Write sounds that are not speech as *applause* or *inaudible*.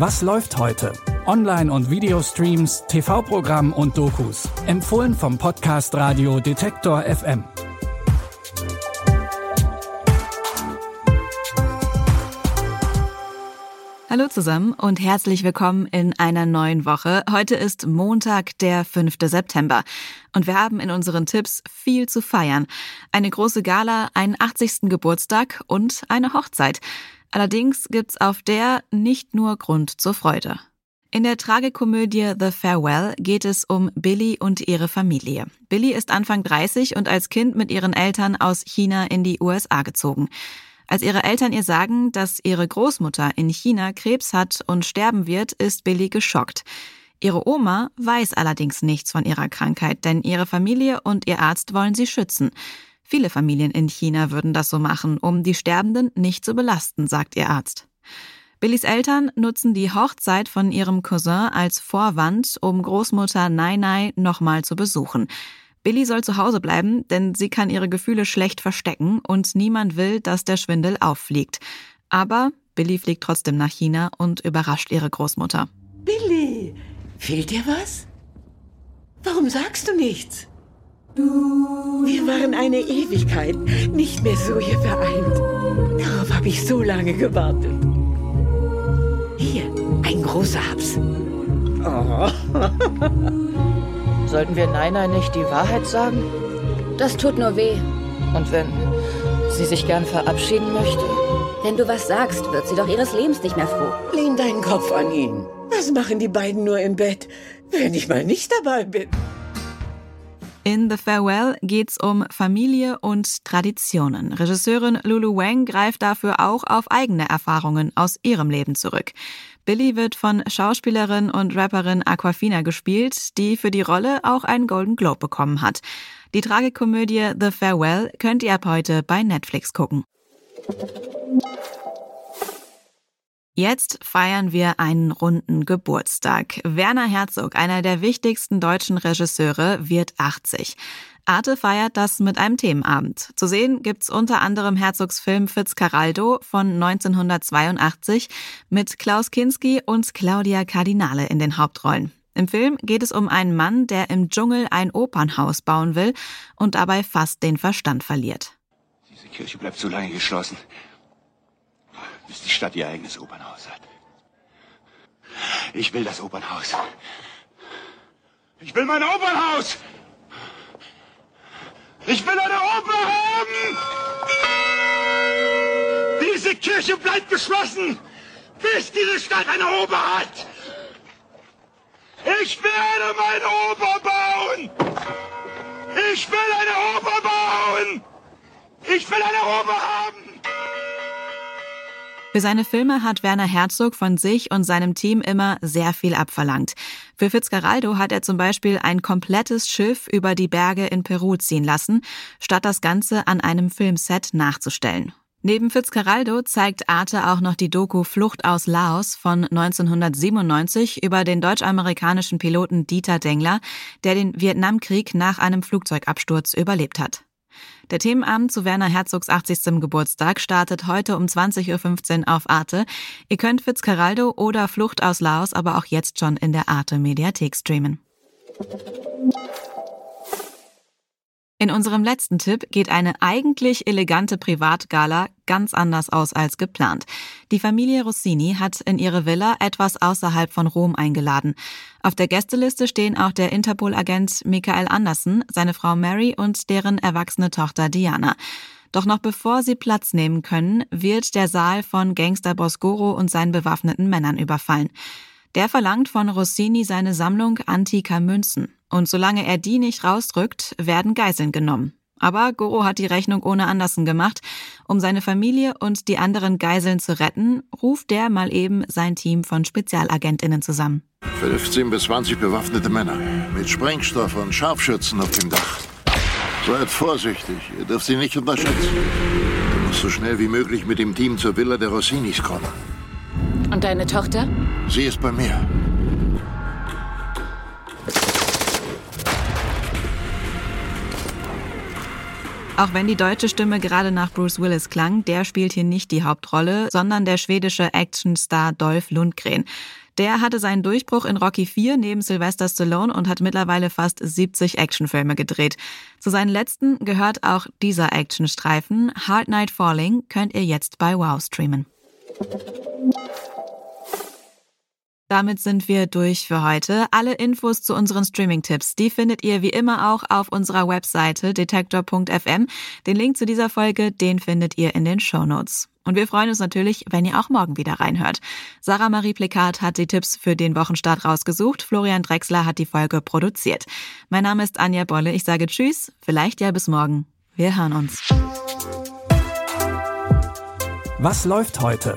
Was läuft heute? Online- und Videostreams, TV-Programm und Dokus. Empfohlen vom Podcast Radio Detektor FM. Hallo zusammen und herzlich willkommen in einer neuen Woche. Heute ist Montag, der 5. September. Und wir haben in unseren Tipps viel zu feiern. Eine große Gala, einen 80. Geburtstag und eine Hochzeit. Allerdings gibt's auf der nicht nur Grund zur Freude. In der Tragikomödie The Farewell geht es um Billy und ihre Familie. Billy ist Anfang 30 und als Kind mit ihren Eltern aus China in die USA gezogen. Als ihre Eltern ihr sagen, dass ihre Großmutter in China Krebs hat und sterben wird, ist Billy geschockt. Ihre Oma weiß allerdings nichts von ihrer Krankheit, denn ihre Familie und ihr Arzt wollen sie schützen. Viele Familien in China würden das so machen, um die Sterbenden nicht zu belasten, sagt ihr Arzt. Billys Eltern nutzen die Hochzeit von ihrem Cousin als Vorwand, um Großmutter Nai Nai nochmal zu besuchen. Billy soll zu Hause bleiben, denn sie kann ihre Gefühle schlecht verstecken und niemand will, dass der Schwindel auffliegt. Aber Billy fliegt trotzdem nach China und überrascht ihre Großmutter. Billy, fehlt dir was? Warum sagst du nichts? Wir waren eine Ewigkeit nicht mehr so hier vereint. Darauf habe ich so lange gewartet. Hier, ein großer Haps. Oh. *laughs* Sollten wir Naina nicht die Wahrheit sagen? Das tut nur weh. Und wenn sie sich gern verabschieden möchte? Wenn du was sagst, wird sie doch ihres Lebens nicht mehr froh. Lehn deinen Kopf an ihn. Was machen die beiden nur im Bett, wenn ich mal nicht dabei bin? In The Farewell geht's um Familie und Traditionen. Regisseurin Lulu Wang greift dafür auch auf eigene Erfahrungen aus ihrem Leben zurück. Billy wird von Schauspielerin und Rapperin Aquafina gespielt, die für die Rolle auch einen Golden Globe bekommen hat. Die Tragikomödie The Farewell könnt ihr ab heute bei Netflix gucken. Jetzt feiern wir einen runden Geburtstag. Werner Herzog, einer der wichtigsten deutschen Regisseure, wird 80. Arte feiert das mit einem Themenabend. Zu sehen gibt's unter anderem Herzogs Film Fitzcarraldo von 1982 mit Klaus Kinski und Claudia Cardinale in den Hauptrollen. Im Film geht es um einen Mann, der im Dschungel ein Opernhaus bauen will und dabei fast den Verstand verliert. Diese Kirche bleibt so lange geschlossen, bis die Stadt ihr eigenes Opernhaus hat. Ich will das Opernhaus. Ich will mein Opernhaus! Ich will eine Oper haben! Diese Kirche bleibt geschlossen, bis diese Stadt eine Oper hat! Ich werde meine Oper bauen! Ich will eine Oper bauen! Ich will eine Oper haben! Für seine Filme hat Werner Herzog von sich und seinem Team immer sehr viel abverlangt. Für Fitzcarraldo hat er zum Beispiel ein komplettes Schiff über die Berge in Peru ziehen lassen, statt das Ganze an einem Filmset nachzustellen. Neben Fitzcarraldo zeigt Arte auch noch die Doku Flucht aus Laos von 1997 über den deutsch-amerikanischen Piloten Dieter Dengler, der den Vietnamkrieg nach einem Flugzeugabsturz überlebt hat. Der Themenabend zu Werner Herzogs 80. Geburtstag startet heute um 20.15 Uhr auf Arte. Ihr könnt Fitzcarraldo oder Flucht aus Laos aber auch jetzt schon in der Arte Mediathek streamen. In unserem letzten Tipp geht eine eigentlich elegante Privatgala ganz anders aus als geplant. Die Familie Rossini hat in ihre Villa etwas außerhalb von Rom eingeladen. Auf der Gästeliste stehen auch der Interpol-Agent Michael Andersen, seine Frau Mary und deren erwachsene Tochter Diana. Doch noch bevor sie Platz nehmen können, wird der Saal von Gangsterboss Goro und seinen bewaffneten Männern überfallen. Der verlangt von Rossini seine Sammlung antiker Münzen. Und solange er die nicht rausdrückt, werden Geiseln genommen. Aber Goro hat die Rechnung ohne Andersen gemacht. Um seine Familie und die anderen Geiseln zu retten, ruft der mal eben sein Team von Spezialagentinnen zusammen. 15 bis 20 bewaffnete Männer mit Sprengstoff und Scharfschützen auf dem Dach. Seid vorsichtig, ihr dürft sie nicht unterschätzen. Du musst so schnell wie möglich mit dem Team zur Villa der Rossinis kommen. Und deine Tochter? Sie ist bei mir. Auch wenn die deutsche Stimme gerade nach Bruce Willis klang, der spielt hier nicht die Hauptrolle, sondern der schwedische Actionstar Dolph Lundgren. Der hatte seinen Durchbruch in Rocky 4 neben Sylvester Stallone und hat mittlerweile fast 70 Actionfilme gedreht. Zu seinen letzten gehört auch dieser Actionstreifen. Hard Night Falling könnt ihr jetzt bei Wow streamen. Damit sind wir durch für heute. Alle Infos zu unseren Streaming-Tipps, die findet ihr wie immer auch auf unserer Webseite detektor.fm. Den Link zu dieser Folge, den findet ihr in den Show Notes. Und wir freuen uns natürlich, wenn ihr auch morgen wieder reinhört. Sarah Marie Plikat hat die Tipps für den Wochenstart rausgesucht. Florian Drexler hat die Folge produziert. Mein Name ist Anja Bolle. Ich sage Tschüss, vielleicht ja bis morgen. Wir hören uns. Was läuft heute?